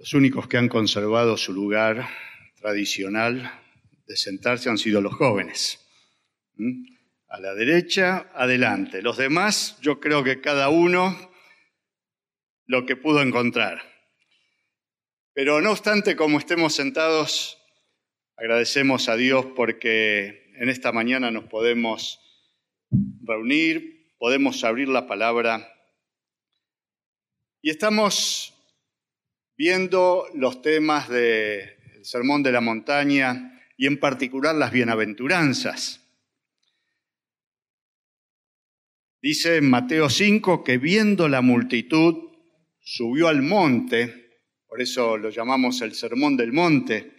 Los únicos que han conservado su lugar tradicional de sentarse han sido los jóvenes. ¿Mm? A la derecha, adelante. Los demás, yo creo que cada uno lo que pudo encontrar. Pero no obstante, como estemos sentados, agradecemos a Dios porque en esta mañana nos podemos reunir, podemos abrir la palabra y estamos viendo los temas del Sermón de la Montaña y en particular las bienaventuranzas. Dice en Mateo 5 que viendo la multitud subió al monte, por eso lo llamamos el Sermón del Monte,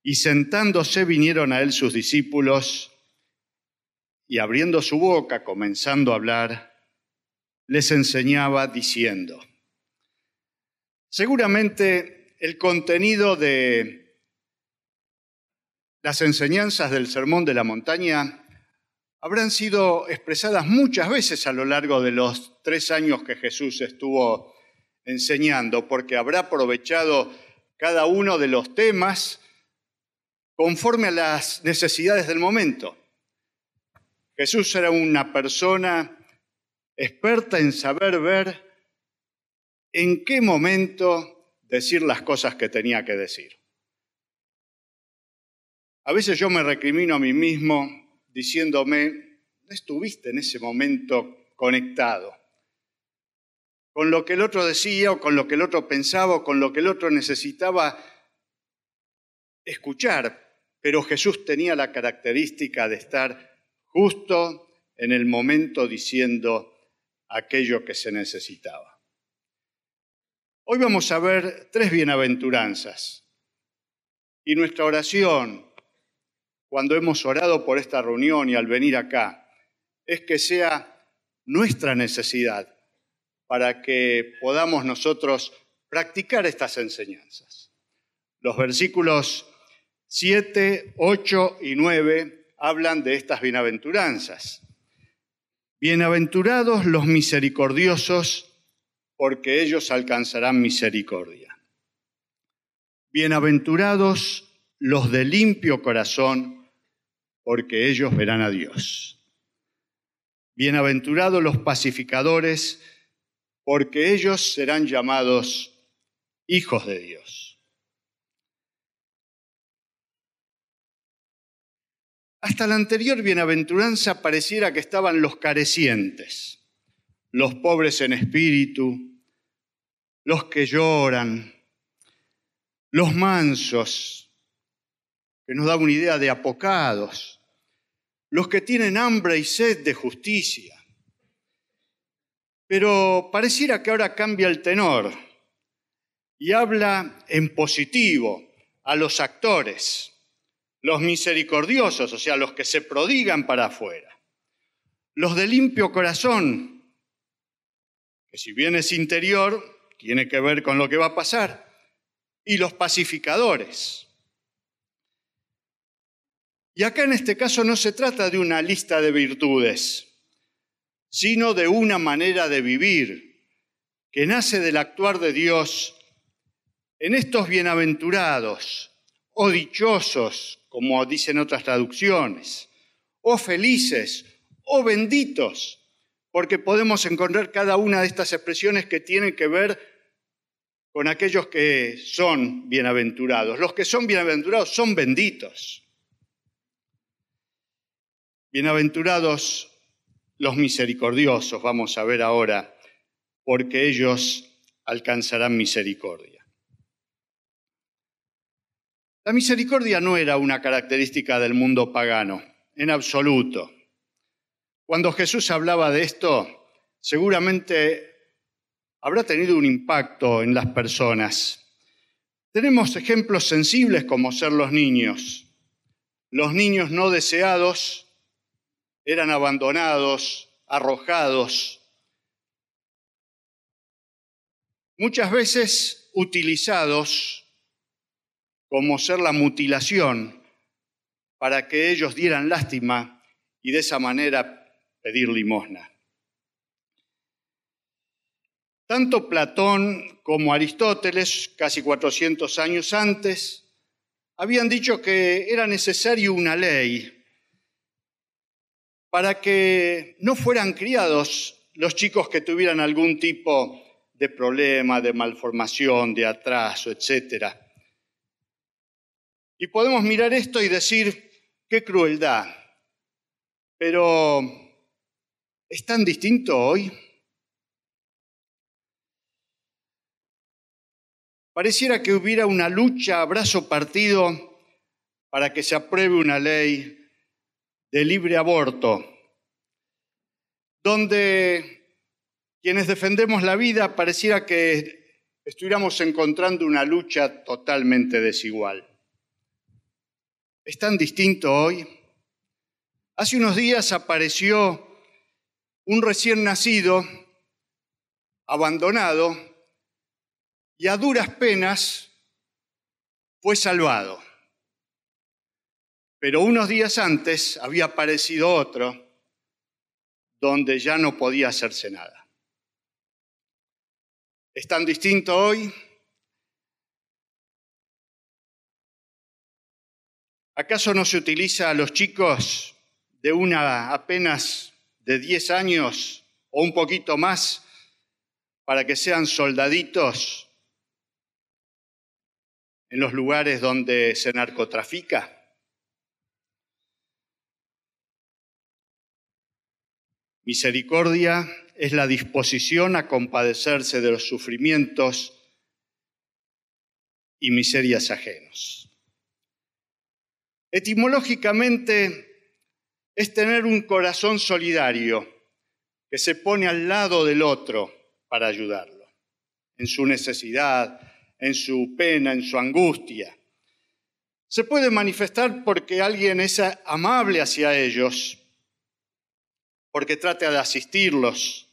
y sentándose vinieron a él sus discípulos y abriendo su boca, comenzando a hablar, les enseñaba diciendo, seguramente el contenido de las enseñanzas del Sermón de la Montaña habrán sido expresadas muchas veces a lo largo de los tres años que Jesús estuvo enseñando, porque habrá aprovechado cada uno de los temas conforme a las necesidades del momento. Jesús era una persona experta en saber ver en qué momento decir las cosas que tenía que decir. A veces yo me recrimino a mí mismo diciéndome, no estuviste en ese momento conectado con lo que el otro decía o con lo que el otro pensaba o con lo que el otro necesitaba escuchar, pero Jesús tenía la característica de estar justo en el momento diciendo aquello que se necesitaba. Hoy vamos a ver tres bienaventuranzas y nuestra oración cuando hemos orado por esta reunión y al venir acá, es que sea nuestra necesidad para que podamos nosotros practicar estas enseñanzas. Los versículos 7, 8 y 9 hablan de estas bienaventuranzas. Bienaventurados los misericordiosos, porque ellos alcanzarán misericordia. Bienaventurados los de limpio corazón, porque ellos verán a Dios. Bienaventurados los pacificadores, porque ellos serán llamados hijos de Dios. Hasta la anterior bienaventuranza pareciera que estaban los carecientes, los pobres en espíritu, los que lloran, los mansos, que nos da una idea de apocados, los que tienen hambre y sed de justicia. Pero pareciera que ahora cambia el tenor y habla en positivo a los actores, los misericordiosos, o sea, los que se prodigan para afuera, los de limpio corazón, que si bien es interior, tiene que ver con lo que va a pasar, y los pacificadores, y acá en este caso no se trata de una lista de virtudes, sino de una manera de vivir que nace del actuar de Dios en estos bienaventurados o dichosos, como dicen otras traducciones, o felices o benditos, porque podemos encontrar cada una de estas expresiones que tienen que ver con aquellos que son bienaventurados. Los que son bienaventurados son benditos. Bienaventurados los misericordiosos, vamos a ver ahora, porque ellos alcanzarán misericordia. La misericordia no era una característica del mundo pagano, en absoluto. Cuando Jesús hablaba de esto, seguramente habrá tenido un impacto en las personas. Tenemos ejemplos sensibles como ser los niños, los niños no deseados, eran abandonados, arrojados, muchas veces utilizados como ser la mutilación para que ellos dieran lástima y de esa manera pedir limosna. Tanto Platón como Aristóteles, casi 400 años antes, habían dicho que era necesario una ley para que no fueran criados los chicos que tuvieran algún tipo de problema, de malformación, de atraso, etc. Y podemos mirar esto y decir, qué crueldad. Pero, ¿es tan distinto hoy? Pareciera que hubiera una lucha a brazo partido para que se apruebe una ley de libre aborto, donde quienes defendemos la vida pareciera que estuviéramos encontrando una lucha totalmente desigual. ¿Es tan distinto hoy? Hace unos días apareció un recién nacido, abandonado, y a duras penas fue salvado. Pero unos días antes había aparecido otro donde ya no podía hacerse nada. ¿Es tan distinto hoy? ¿Acaso no se utiliza a los chicos de una apenas de 10 años o un poquito más para que sean soldaditos en los lugares donde se narcotrafica? Misericordia es la disposición a compadecerse de los sufrimientos y miserias ajenos. Etimológicamente es tener un corazón solidario que se pone al lado del otro para ayudarlo en su necesidad, en su pena, en su angustia. Se puede manifestar porque alguien es amable hacia ellos, porque trata de asistirlos,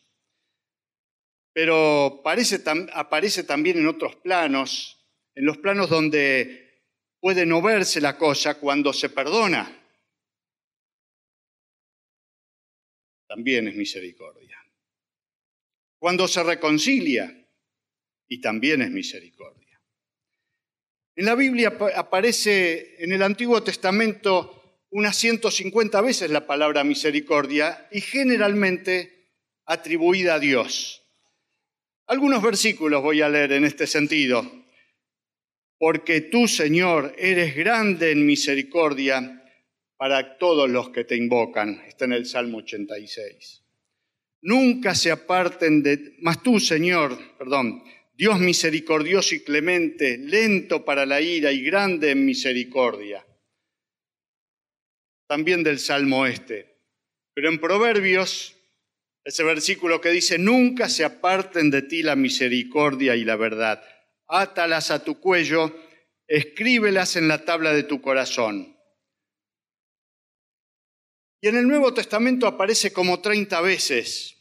pero aparece también en otros planos, en los planos donde puede no verse la cosa cuando se perdona. También es misericordia. Cuando se reconcilia, y también es misericordia. En la Biblia aparece en el Antiguo Testamento unas 150 veces la palabra misericordia y generalmente atribuida a Dios. Algunos versículos voy a leer en este sentido. Porque tú, Señor, eres grande en misericordia para todos los que te invocan. Está en el Salmo 86. Nunca se aparten de... Mas tú, Señor, perdón, Dios misericordioso y clemente, lento para la ira y grande en misericordia. También del Salmo este. Pero en Proverbios, ese versículo que dice, nunca se aparten de ti la misericordia y la verdad. Átalas a tu cuello, escríbelas en la tabla de tu corazón. Y en el Nuevo Testamento aparece como 30 veces.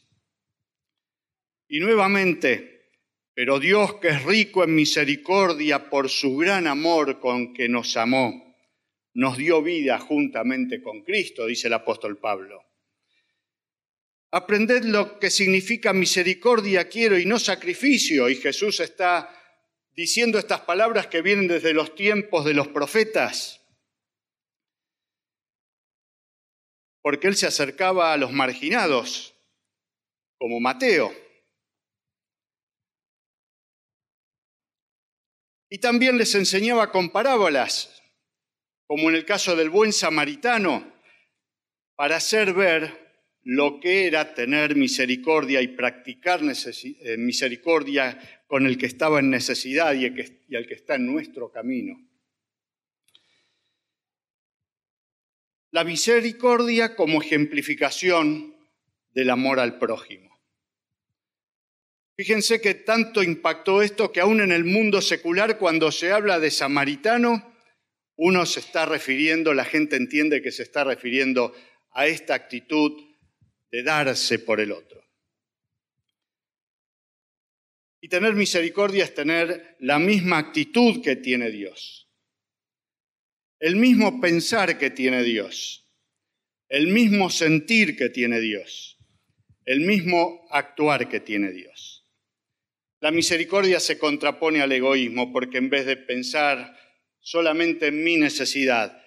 Y nuevamente, pero Dios, que es rico en misericordia por su gran amor con que nos amó, nos dio vida juntamente con Cristo, dice el apóstol Pablo. Aprended lo que significa misericordia quiero y no sacrificio. Y Jesús está diciendo estas palabras que vienen desde los tiempos de los profetas. Porque él se acercaba a los marginados, como Mateo. Y también les enseñaba con parábolas, como en el caso del buen samaritano, para hacer ver lo que era tener misericordia y practicar eh, misericordia con el que estaba en necesidad y el que, el que está en nuestro camino. La misericordia como ejemplificación del amor al prójimo. Fíjense que tanto impactó esto que aún en el mundo secular cuando se habla de samaritano, uno se está refiriendo, la gente entiende que se está refiriendo a esta actitud de darse por el otro. Y tener misericordia es tener la misma actitud que tiene Dios, el mismo pensar que tiene Dios, el mismo sentir que tiene Dios, el mismo actuar que tiene Dios. La misericordia se contrapone al egoísmo porque en vez de pensar solamente en mi necesidad,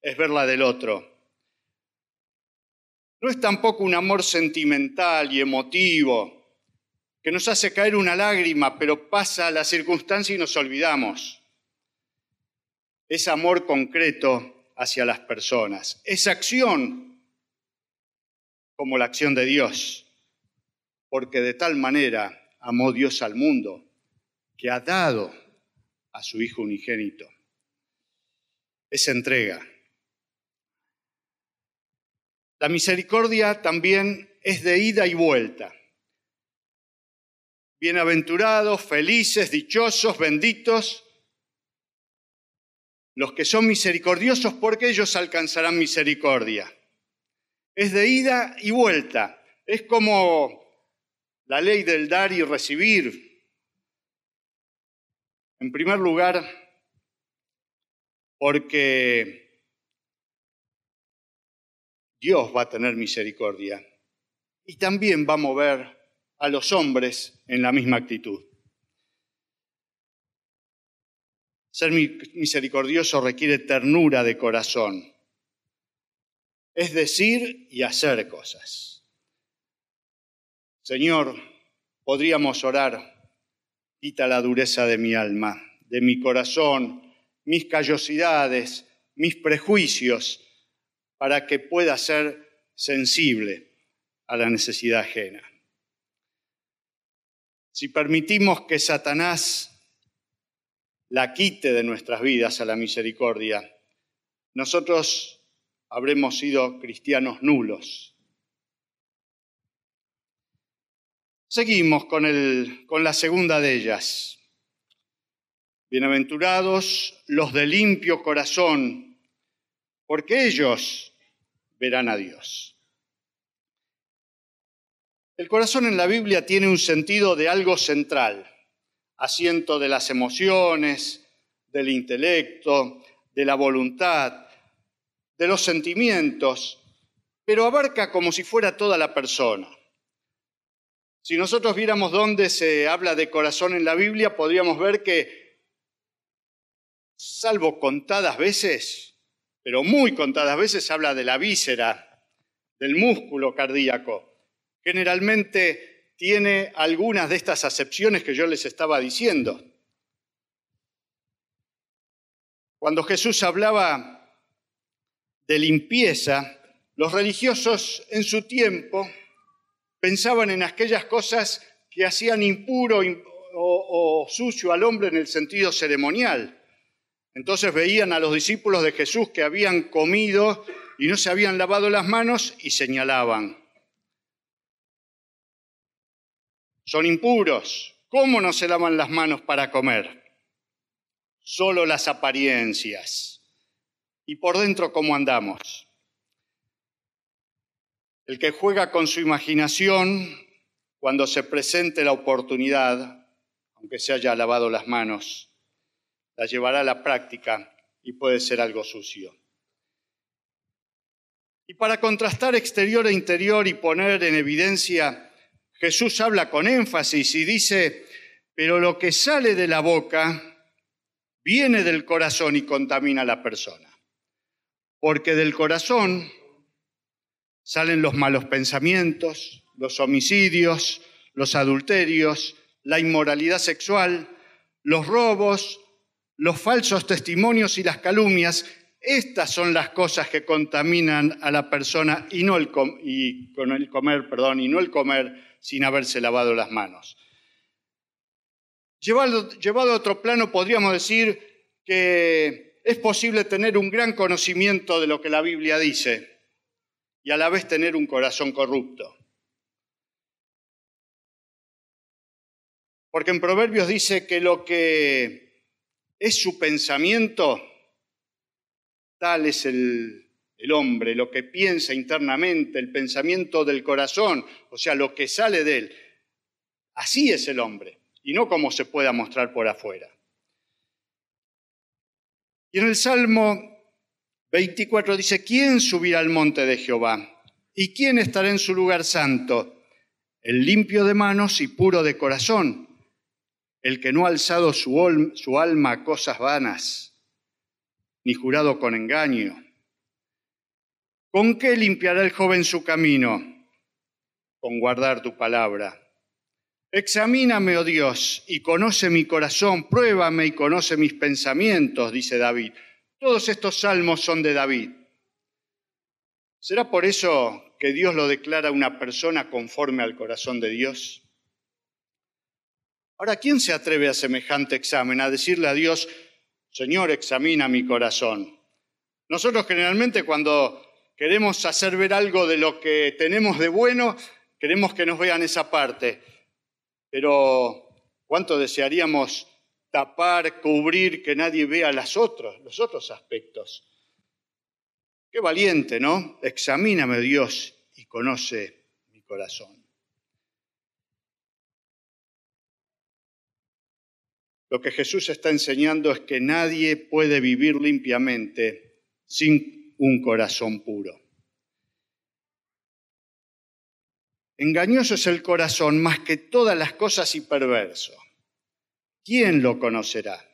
es ver la del otro. No es tampoco un amor sentimental y emotivo que nos hace caer una lágrima, pero pasa la circunstancia y nos olvidamos. Es amor concreto hacia las personas. Es acción como la acción de Dios, porque de tal manera amó Dios al mundo que ha dado a su Hijo unigénito. Es entrega. La misericordia también es de ida y vuelta. Bienaventurados, felices, dichosos, benditos, los que son misericordiosos porque ellos alcanzarán misericordia. Es de ida y vuelta. Es como la ley del dar y recibir. En primer lugar, porque Dios va a tener misericordia y también va a mover a los hombres en la misma actitud. Ser misericordioso requiere ternura de corazón, es decir y hacer cosas. Señor, podríamos orar, quita la dureza de mi alma, de mi corazón, mis callosidades, mis prejuicios, para que pueda ser sensible a la necesidad ajena. Si permitimos que Satanás la quite de nuestras vidas a la misericordia, nosotros habremos sido cristianos nulos. Seguimos con, el, con la segunda de ellas. Bienaventurados los de limpio corazón, porque ellos verán a Dios. El corazón en la Biblia tiene un sentido de algo central, asiento de las emociones, del intelecto, de la voluntad, de los sentimientos, pero abarca como si fuera toda la persona. Si nosotros viéramos dónde se habla de corazón en la Biblia, podríamos ver que, salvo contadas veces, pero muy contadas veces, habla de la víscera, del músculo cardíaco generalmente tiene algunas de estas acepciones que yo les estaba diciendo. Cuando Jesús hablaba de limpieza, los religiosos en su tiempo pensaban en aquellas cosas que hacían impuro o, sucio al hombre en el sentido ceremonial. Entonces veían a los discípulos de Jesús que habían comido y no se habían lavado las manos y señalaban. Son impuros. ¿Cómo no se lavan las manos para comer? Solo las apariencias. ¿Y por dentro cómo andamos? El que juega con su imaginación, cuando se presente la oportunidad, aunque se haya lavado las manos, la llevará a la práctica y puede ser algo sucio. Y para contrastar exterior e interior y poner en evidencia Jesús habla con énfasis y dice, pero lo que sale de la boca viene del corazón y contamina a la persona. Porque del corazón salen los malos pensamientos, los homicidios, los adulterios, la inmoralidad sexual, los robos, los falsos testimonios y las calumnias. Estas son las cosas que contaminan a la persona y no el, comer, perdón, y no el comer sin haberse lavado las manos. Llevado, a otro plano, podríamos decir que es posible tener un gran conocimiento de lo que la Biblia dice y a la vez tener un corazón corrupto. Porque en Proverbios dice que lo que es su pensamiento, tal es el, el hombre, lo que piensa internamente, el pensamiento del corazón, o sea, lo que sale de él. Así es el hombre, y no como se pueda mostrar por afuera. Y en el Salmo 24 dice, ¿quién subirá al monte de Jehová? ¿Y quién estará en su lugar santo? El limpio de manos y puro de corazón, el que no ha alzado su, alma a cosas vanas, ni jurado con engaño. ¿Con qué limpiará el joven su camino? Con guardar tu palabra. Examíname, oh Dios, y conoce mi corazón, pruébame y conoce mis pensamientos, dice David. Todos estos salmos son de David. ¿Será por eso que Dios lo declara una persona conforme al corazón de Dios? Ahora, ¿quién se atreve a semejante examen, a decirle a Dios, Señor, examina mi corazón? Nosotros generalmente cuando queremos hacer ver algo de lo que tenemos de bueno, queremos que nos vean esa parte. Pero ¿cuánto desearíamos tapar, cubrir, que nadie vea las otros, los otros aspectos? Qué valiente, ¿no? Examíname, Dios, y conoce mi corazón. Lo que Jesús está enseñando es que nadie puede vivir limpiamente sin un corazón puro. Engañoso es el corazón más que todas las cosas y perverso. ¿Quién lo conocerá?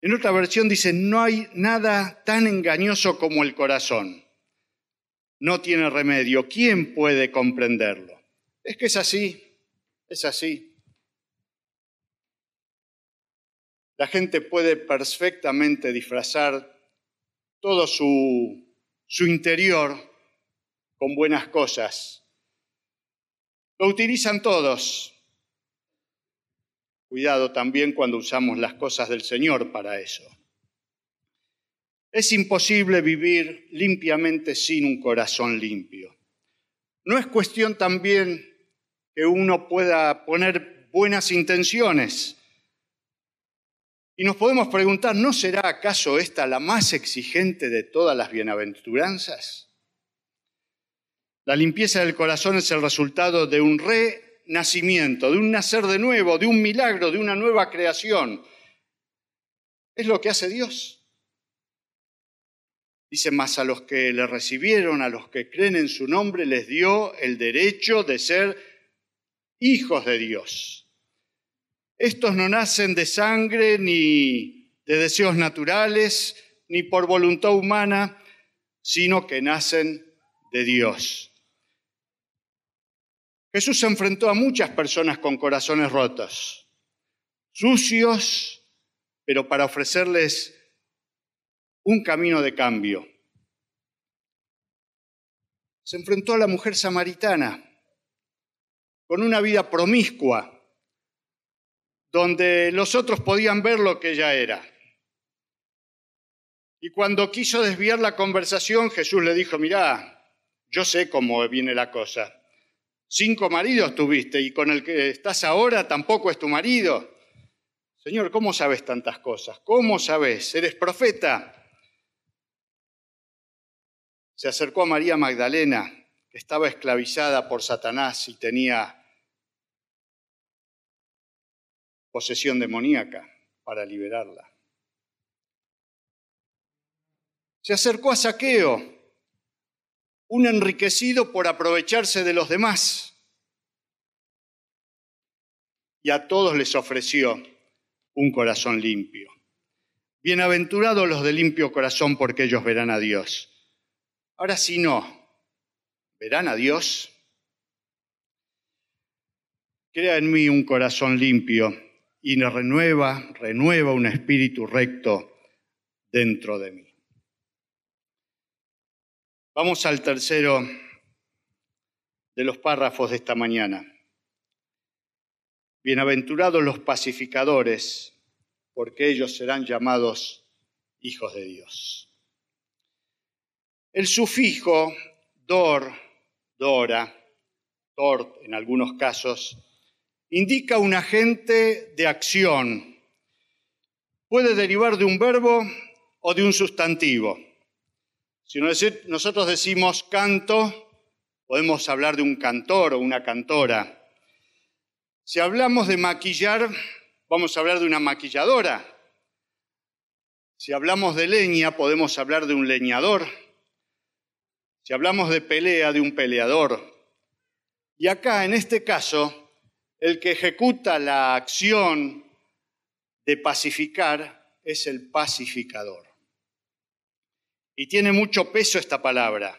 En otra versión dice, no hay nada tan engañoso como el corazón. No tiene remedio. ¿Quién puede comprenderlo? Es que es así, es así. La gente puede perfectamente disfrazar todo su, interior con buenas cosas. Lo utilizan todos, Cuidado también cuando usamos las cosas del Señor para eso. Es imposible vivir limpiamente sin un corazón limpio. No es cuestión también que uno pueda poner buenas intenciones. Y nos podemos preguntar, ¿no será acaso esta la más exigente de todas las bienaventuranzas? La limpieza del corazón es el resultado de un re nacimiento, de un nacer de nuevo, de un milagro, de una nueva creación. Es lo que hace Dios. Dice más a los que le recibieron, a los que creen en su nombre, les dio el derecho de ser hijos de Dios. Estos no nacen de sangre ni de deseos naturales, ni por voluntad humana, sino que nacen de Dios. Jesús se enfrentó a muchas personas con corazones rotos, sucios, pero para ofrecerles un camino de cambio. Se enfrentó a la mujer samaritana con una vida promiscua, donde los otros podían ver lo que ella era. Y cuando quiso desviar la conversación, Jesús le dijo, mirá, yo sé cómo viene la cosa. Cinco maridos tuviste y con el que estás ahora tampoco es tu marido. Señor, ¿cómo sabes tantas cosas? ¿Cómo sabes? ¿Eres profeta? Se acercó a María Magdalena, que estaba esclavizada por Satanás y tenía posesión demoníaca para liberarla. Se acercó a Saqueo, un enriquecido por aprovecharse de los demás. Y a todos les ofreció un corazón limpio. Bienaventurados los de limpio corazón porque ellos verán a Dios. Ahora si no, ¿verán a Dios? Crea en mí un corazón limpio y renueva, renueva un espíritu recto dentro de mí. Vamos al tercero de los párrafos de esta mañana. Bienaventurados los pacificadores, porque ellos serán llamados hijos de Dios. El sufijo dor, dora, tort en algunos casos, indica un agente de acción. Puede derivar de un verbo o de un sustantivo. Si nosotros decimos canto, podemos hablar de un cantor o una cantora. Si hablamos de maquillar, vamos a hablar de una maquilladora. Si hablamos de leña, podemos hablar de un leñador. Si hablamos de pelea, de un peleador. Y acá, en este caso, el que ejecuta la acción de pacificar es el pacificador. Y tiene mucho peso esta palabra,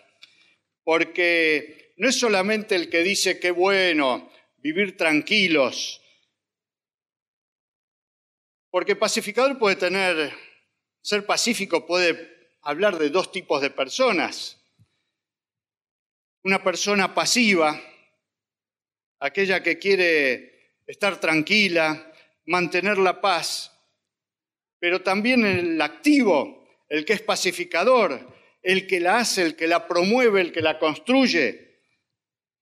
porque no es solamente el que dice que bueno vivir tranquilos, porque pacificador puede tener, ser pacífico puede hablar de dos tipos de personas. Una persona pasiva, aquella que quiere estar tranquila, mantener la paz, pero también el activo, el que es pacificador, el que la hace, el que la promueve, el que la construye,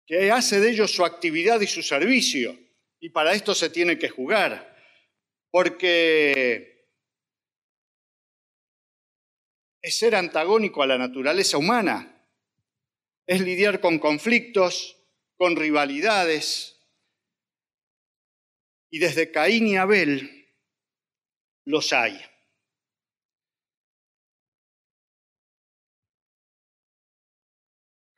que hace de ellos su actividad y su servicio. Y para esto se tiene que jugar, porque es ser antagónico a la naturaleza humana, es lidiar con conflictos, con rivalidades. Y desde Caín y Abel los hay.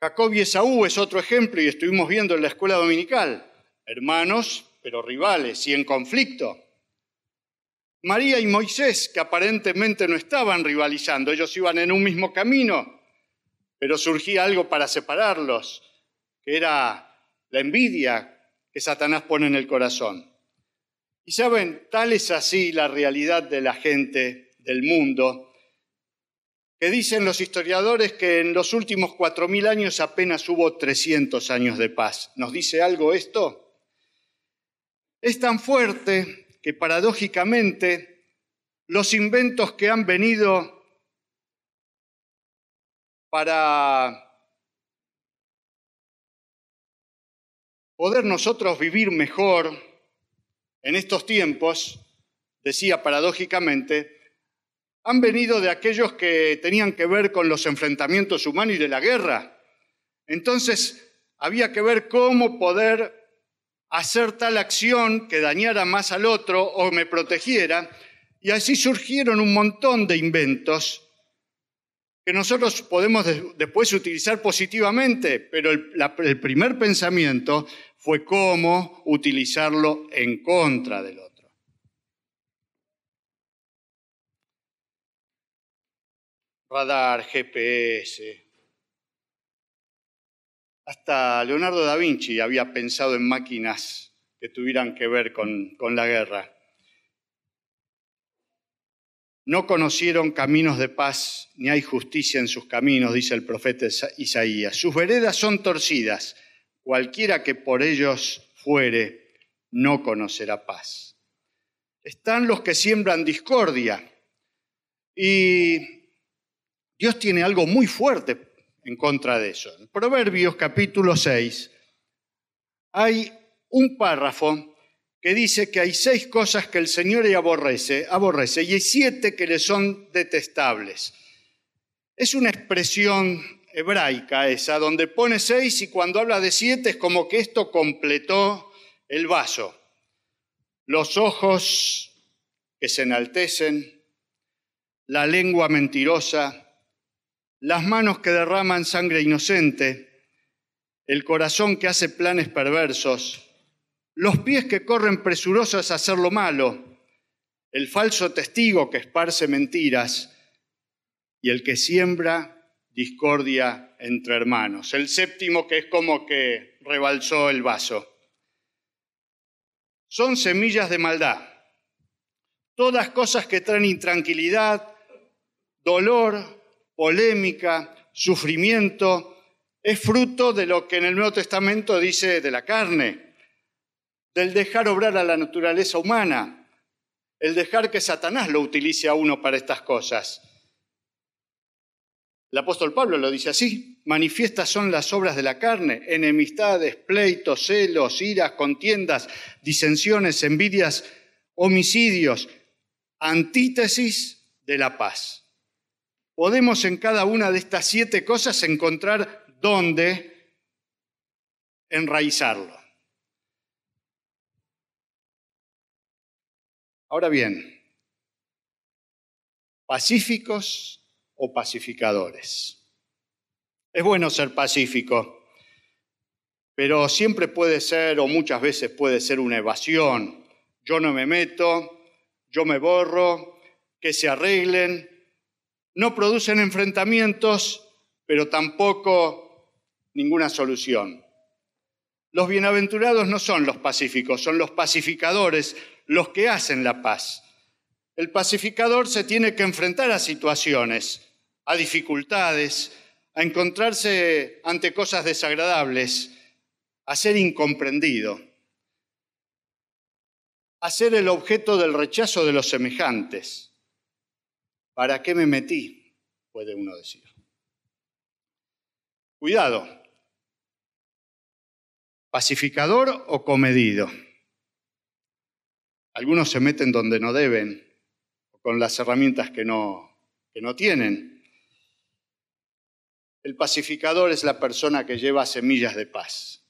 Jacob y Esaú es otro ejemplo y estuvimos viendo en la escuela dominical. Hermanos, pero rivales y en conflicto. María y Moisés, que aparentemente no estaban rivalizando, ellos iban en un mismo camino, pero surgía algo para separarlos, que era la envidia que Satanás pone en el corazón. Y saben, tal es así la realidad de la gente del mundo, que dicen los historiadores que en los últimos cuatro mil años apenas hubo 300 años de paz. ¿Nos dice algo esto? Es tan fuerte que paradójicamente los inventos que han venido para poder nosotros vivir mejor en estos tiempos, decía paradójicamente, han venido de aquellos que tenían que ver con los enfrentamientos humanos y de la guerra. Entonces, había que ver cómo poder hacer tal acción que dañara más al otro o me protegiera, y así surgieron un montón de inventos que nosotros podemos después utilizar positivamente, pero el, el primer pensamiento fue cómo utilizarlo en contra del otro. radar, GPS. Hasta Leonardo da Vinci había pensado en máquinas que tuvieran que ver con, con la guerra. No conocieron caminos de paz, ni hay justicia en sus caminos, dice el profeta Isaías. Sus veredas son torcidas. Cualquiera que por ellos fuere, no conocerá paz. Están los que siembran discordia. Y Dios tiene algo muy fuerte en contra de eso. En Proverbios capítulo 6 hay un párrafo que dice que hay seis cosas que el Señor aborrece, aborrece y hay siete que le son detestables. Es una expresión hebraica esa, donde pone seis y cuando habla de siete es como que esto completó el vaso. Los ojos que se enaltecen, la lengua mentirosa, las manos que derraman sangre inocente, el corazón que hace planes perversos, los pies que corren presurosos a hacer lo malo, el falso testigo que esparce mentiras y el que siembra discordia entre hermanos. El séptimo que es como que rebalsó el vaso. Son semillas de maldad, todas cosas que traen intranquilidad, dolor, polémica, sufrimiento, es fruto de lo que en el Nuevo Testamento dice de la carne, del dejar obrar a la naturaleza humana, el dejar que Satanás lo utilice a uno para estas cosas. El apóstol Pablo lo dice así, manifiestas son las obras de la carne, enemistades, pleitos, celos, iras, contiendas, disensiones, envidias, homicidios, antítesis de la paz podemos en cada una de estas siete cosas encontrar dónde enraizarlo. Ahora bien, pacíficos o pacificadores. Es bueno ser pacífico, pero siempre puede ser, o muchas veces puede ser una evasión. Yo no me meto, yo me borro, que se arreglen. No producen enfrentamientos, pero tampoco ninguna solución. Los bienaventurados no son los pacíficos, son los pacificadores, los que hacen la paz. El pacificador se tiene que enfrentar a situaciones, a dificultades, a encontrarse ante cosas desagradables, a ser incomprendido, a ser el objeto del rechazo de los semejantes. ¿Para qué me metí? puede uno decir. Cuidado, pacificador o comedido. Algunos se meten donde no deben, con las herramientas que no, que no tienen. El pacificador es la persona que lleva semillas de paz.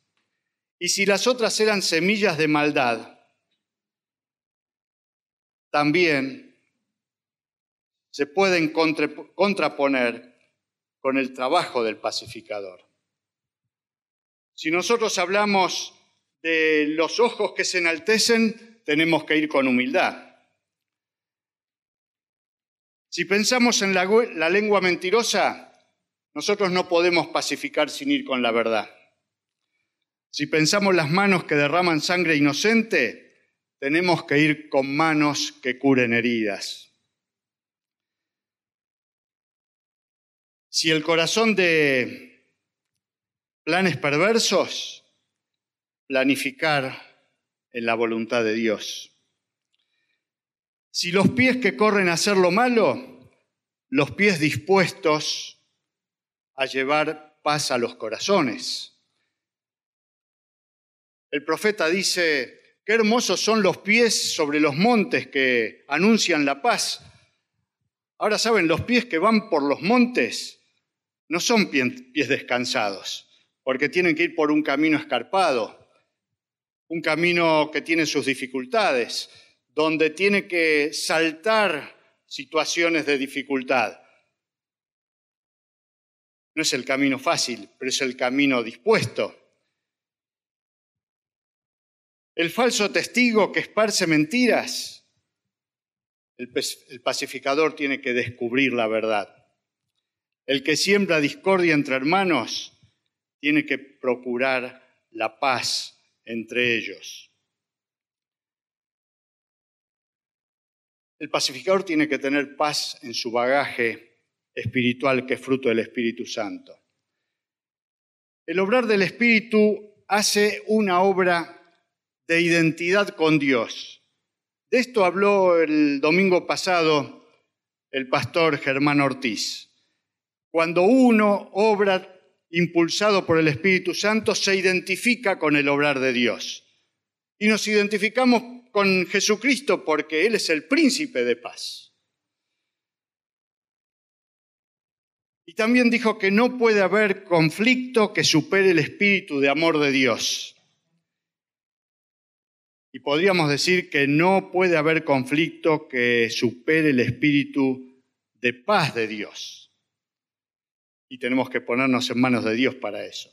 Y si las otras eran semillas de maldad, también se pueden contraponer con el trabajo del pacificador. Si nosotros hablamos de los ojos que se enaltecen, tenemos que ir con humildad. Si pensamos en la, lengua mentirosa, nosotros no podemos pacificar sin ir con la verdad. Si pensamos las manos que derraman sangre inocente, tenemos que ir con manos que curen heridas. Si el corazón de planes perversos, planificar en la voluntad de Dios. Si los pies que corren a hacer lo malo, los pies dispuestos a llevar paz a los corazones. El profeta dice, qué hermosos son los pies sobre los montes que anuncian la paz. Ahora saben, los pies que van por los montes no son pies descansados, porque tienen que ir por un camino escarpado, un camino que tiene sus dificultades, donde tiene que saltar situaciones de dificultad. No es el camino fácil, pero es el camino dispuesto. El falso testigo que esparce mentiras, el, pacificador tiene que descubrir la verdad. El que siembra discordia entre hermanos tiene que procurar la paz entre ellos. El pacificador tiene que tener paz en su bagaje espiritual que es fruto del Espíritu Santo. El obrar del Espíritu hace una obra de identidad con Dios. De esto habló el domingo pasado el pastor Germán Ortiz. Cuando uno obra impulsado por el Espíritu Santo, se identifica con el obrar de Dios. Y nos identificamos con Jesucristo porque Él es el príncipe de paz. Y también dijo que no puede haber conflicto que supere el espíritu de amor de Dios. Y podríamos decir que no puede haber conflicto que supere el espíritu de paz de Dios. Y tenemos que ponernos en manos de Dios para eso.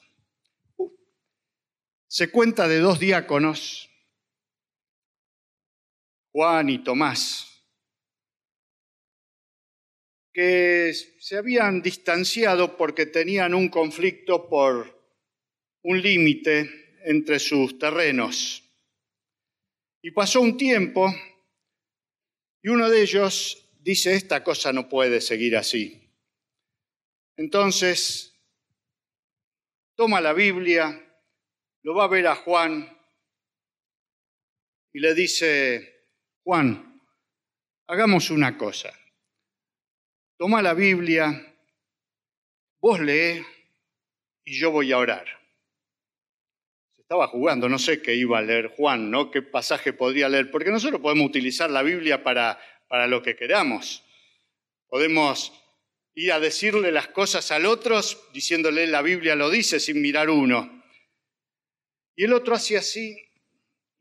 Se cuenta de dos diáconos, Juan y Tomás, que se habían distanciado porque tenían un conflicto por un límite entre sus terrenos. Y pasó un tiempo y uno de ellos dice, esta cosa no puede seguir así. Entonces, toma la Biblia, lo va a ver a Juan y le dice, Juan, hagamos una cosa. Toma la Biblia, vos lee y yo voy a orar estaba jugando, no sé qué iba a leer Juan, ¿no? ¿Qué pasaje podría leer? Porque nosotros podemos utilizar la Biblia para, para lo que queramos. Podemos ir a decirle las cosas al otro diciéndole la Biblia lo dice sin mirar uno. Y el otro hace así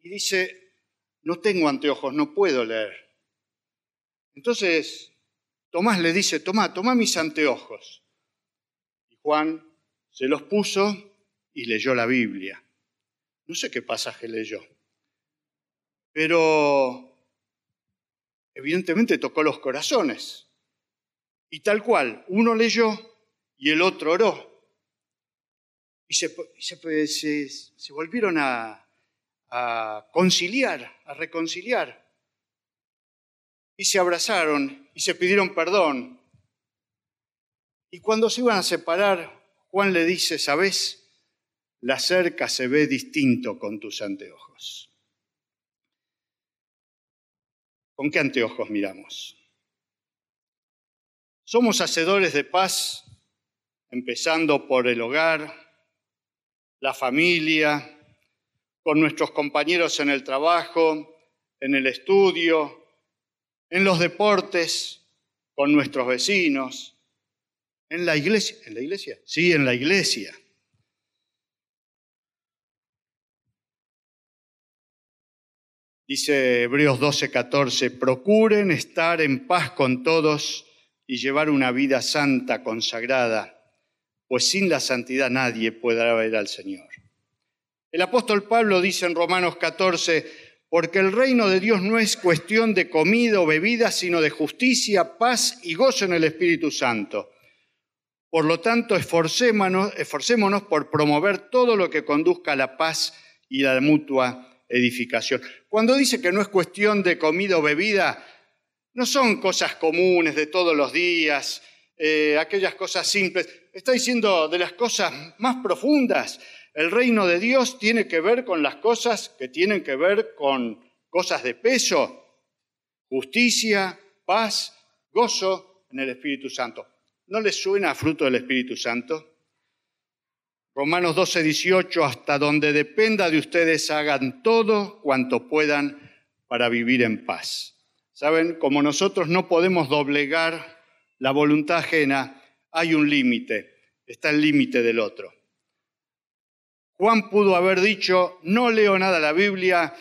y dice, no tengo anteojos, no puedo leer. Entonces Tomás le dice, toma, toma mis anteojos. Y Juan se los puso y leyó la Biblia. No sé qué pasaje leyó, pero evidentemente tocó los corazones. Y tal cual, uno leyó y el otro oró. Y se, se, volvieron a, a conciliar, a reconciliar. Y se abrazaron y se pidieron perdón. Y cuando se iban a separar, Juan le dice, ¿sabes? La cerca se ve distinto con tus anteojos. ¿Con qué anteojos miramos? Somos hacedores de paz, empezando por el hogar, la familia, con nuestros compañeros en el trabajo, en el estudio, en los deportes, con nuestros vecinos, en la iglesia. ¿En la iglesia? Sí, en la iglesia. Dice Hebreos 12, 14, procuren estar en paz con todos y llevar una vida santa, consagrada, pues sin la santidad nadie podrá ver al Señor. El apóstol Pablo dice en Romanos 14, porque el reino de Dios no es cuestión de comida o bebida, sino de justicia, paz y gozo en el Espíritu Santo. Por lo tanto, esforcémonos, por promover todo lo que conduzca a la paz y la mutua edificación. Cuando dice que no es cuestión de comida o bebida, no son cosas comunes de todos los días, eh, aquellas cosas simples. Está diciendo de las cosas más profundas. El reino de Dios tiene que ver con las cosas que tienen que ver con cosas de peso, justicia, paz, gozo en el Espíritu Santo. ¿No les suena fruto del Espíritu Santo? Romanos 12, 18, hasta donde dependa de ustedes hagan todo cuanto puedan para vivir en paz. Saben, como nosotros no podemos doblegar la voluntad ajena, hay un límite, está el límite del otro. Juan pudo haber dicho, no leo nada la Biblia,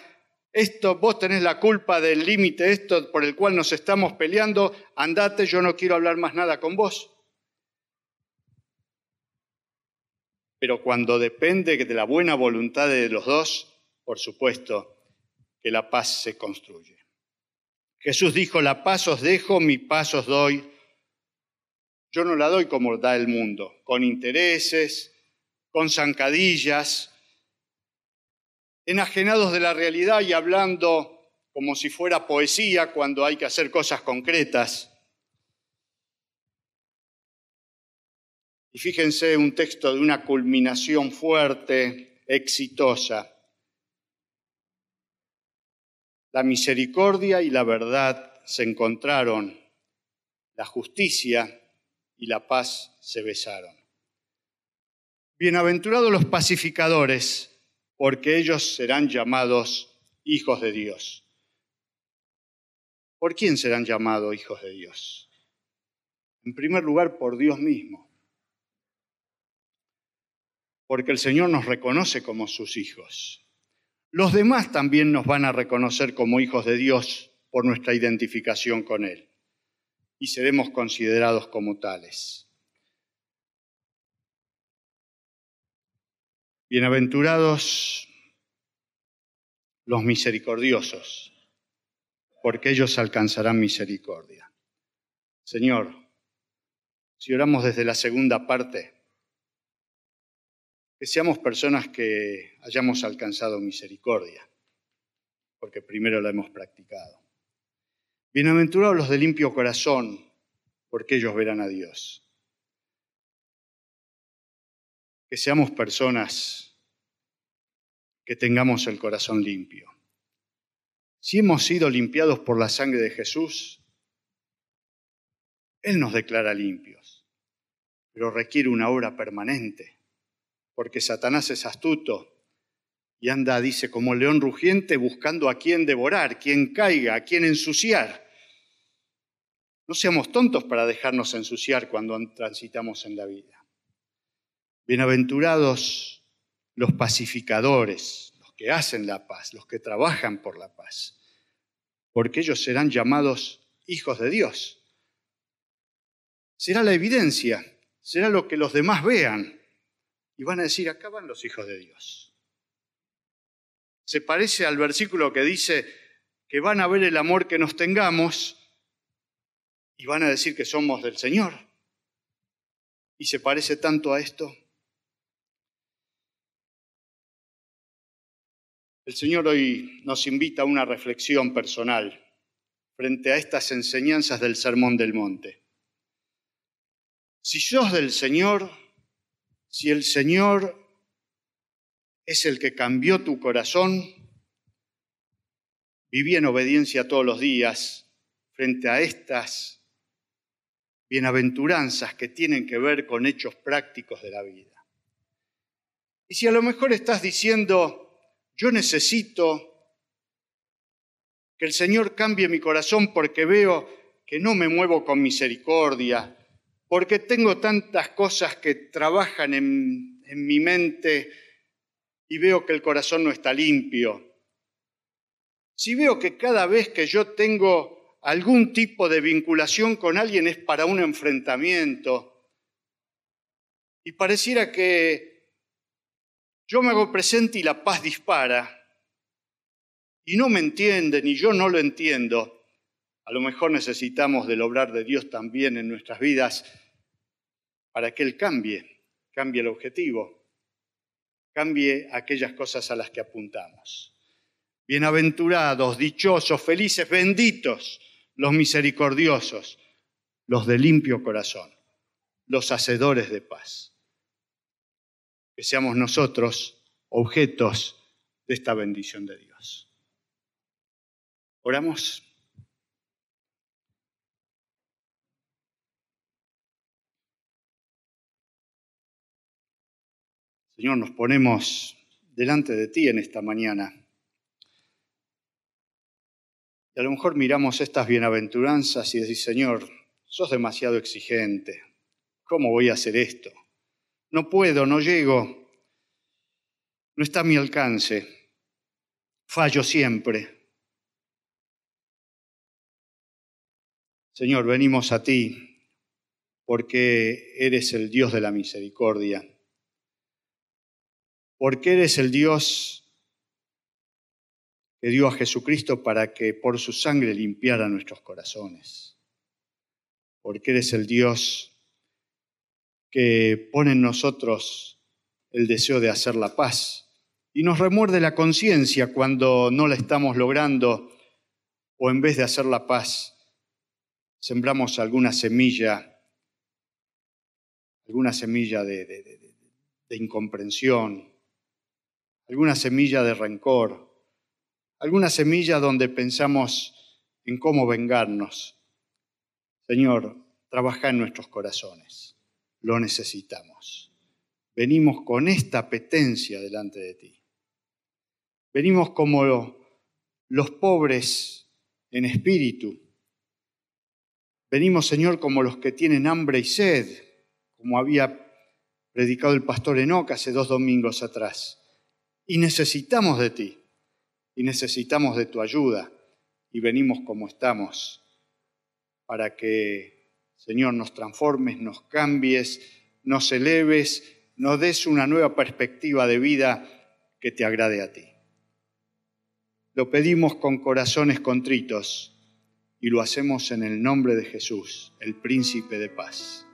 esto, vos tenés la culpa del límite, esto por el cual nos estamos peleando, andate, yo no quiero hablar más nada con vos. pero cuando depende de la buena voluntad de los dos, por supuesto que la paz se construye. Jesús dijo, la paz os dejo, mi paz os doy. Yo no la doy como da el mundo, con intereses, con zancadillas, enajenados de la realidad y hablando como si fuera poesía cuando hay que hacer cosas concretas. Y fíjense un texto de una culminación fuerte, exitosa. La misericordia y la verdad se encontraron, la justicia y la paz se besaron. Bienaventurados los pacificadores, porque ellos serán llamados hijos de Dios. ¿Por quién serán llamados hijos de Dios? En primer lugar, por Dios mismo porque el Señor nos reconoce como sus hijos. Los demás también nos van a reconocer como hijos de Dios por nuestra identificación con Él y seremos considerados como tales. Bienaventurados los misericordiosos, porque ellos alcanzarán misericordia. Señor, si oramos desde la segunda parte, que seamos personas que hayamos alcanzado misericordia, porque primero la hemos practicado. Bienaventurados los de limpio corazón, porque ellos verán a Dios. Que seamos personas que tengamos el corazón limpio. Si hemos sido limpiados por la sangre de Jesús, Él nos declara limpios, pero requiere una obra permanente porque Satanás es astuto y anda, dice, como león rugiente buscando a quien devorar, quien caiga, a quien ensuciar. No seamos tontos para dejarnos ensuciar cuando transitamos en la vida. Bienaventurados los pacificadores, los que hacen la paz, los que trabajan por la paz, porque ellos serán llamados hijos de Dios. Será la evidencia, será lo que los demás vean y van a decir, acá van los hijos de Dios. Se parece al versículo que dice que van a ver el amor que nos tengamos y van a decir que somos del Señor. Y se parece tanto a esto. El Señor hoy nos invita a una reflexión personal frente a estas enseñanzas del Sermón del Monte. Si sos del Señor, si el Señor es el que cambió tu corazón, viví en obediencia todos los días frente a estas bienaventuranzas que tienen que ver con hechos prácticos de la vida. Y si a lo mejor estás diciendo, yo necesito que el Señor cambie mi corazón porque veo que no me muevo con misericordia, porque tengo tantas cosas que trabajan en, en mi mente y veo que el corazón no está limpio. Si veo que cada vez que yo tengo algún tipo de vinculación con alguien es para un enfrentamiento. Y pareciera que yo me hago presente y la paz dispara. Y no me entienden y yo no lo entiendo. A lo mejor necesitamos del obrar de Dios también en nuestras vidas para que Él cambie, cambie el objetivo, cambie aquellas cosas a las que apuntamos. Bienaventurados, dichosos, felices, benditos los misericordiosos, los de limpio corazón, los hacedores de paz. Que seamos nosotros objetos de esta bendición de Dios. Oramos. Señor, nos ponemos delante de ti en esta mañana y a lo mejor miramos estas bienaventuranzas y decís, Señor, sos demasiado exigente. ¿Cómo voy a hacer esto? No puedo, no llego. No está a mi alcance. Fallo siempre. Señor, venimos a ti porque eres el Dios de la misericordia. Porque eres el Dios que dio a Jesucristo para que por su sangre limpiara nuestros corazones. Porque eres el Dios que pone en nosotros el deseo de hacer la paz y nos remuerde la conciencia cuando no la estamos logrando o en vez de hacer la paz sembramos alguna semilla, alguna semilla de, de incomprensión, alguna semilla de rencor, alguna semilla donde pensamos en cómo vengarnos. Señor, trabaja en nuestros corazones. Lo necesitamos. Venimos con esta apetencia delante de ti. Venimos como los pobres en espíritu. Venimos, Señor, como los que tienen hambre y sed, como había predicado el pastor Enoch hace dos domingos atrás. Y necesitamos de ti y necesitamos de tu ayuda y venimos como estamos para que, Señor, nos transformes, nos cambies, nos eleves, nos des una nueva perspectiva de vida que te agrade a ti. Lo pedimos con corazones contritos y lo hacemos en el nombre de Jesús, el príncipe de paz.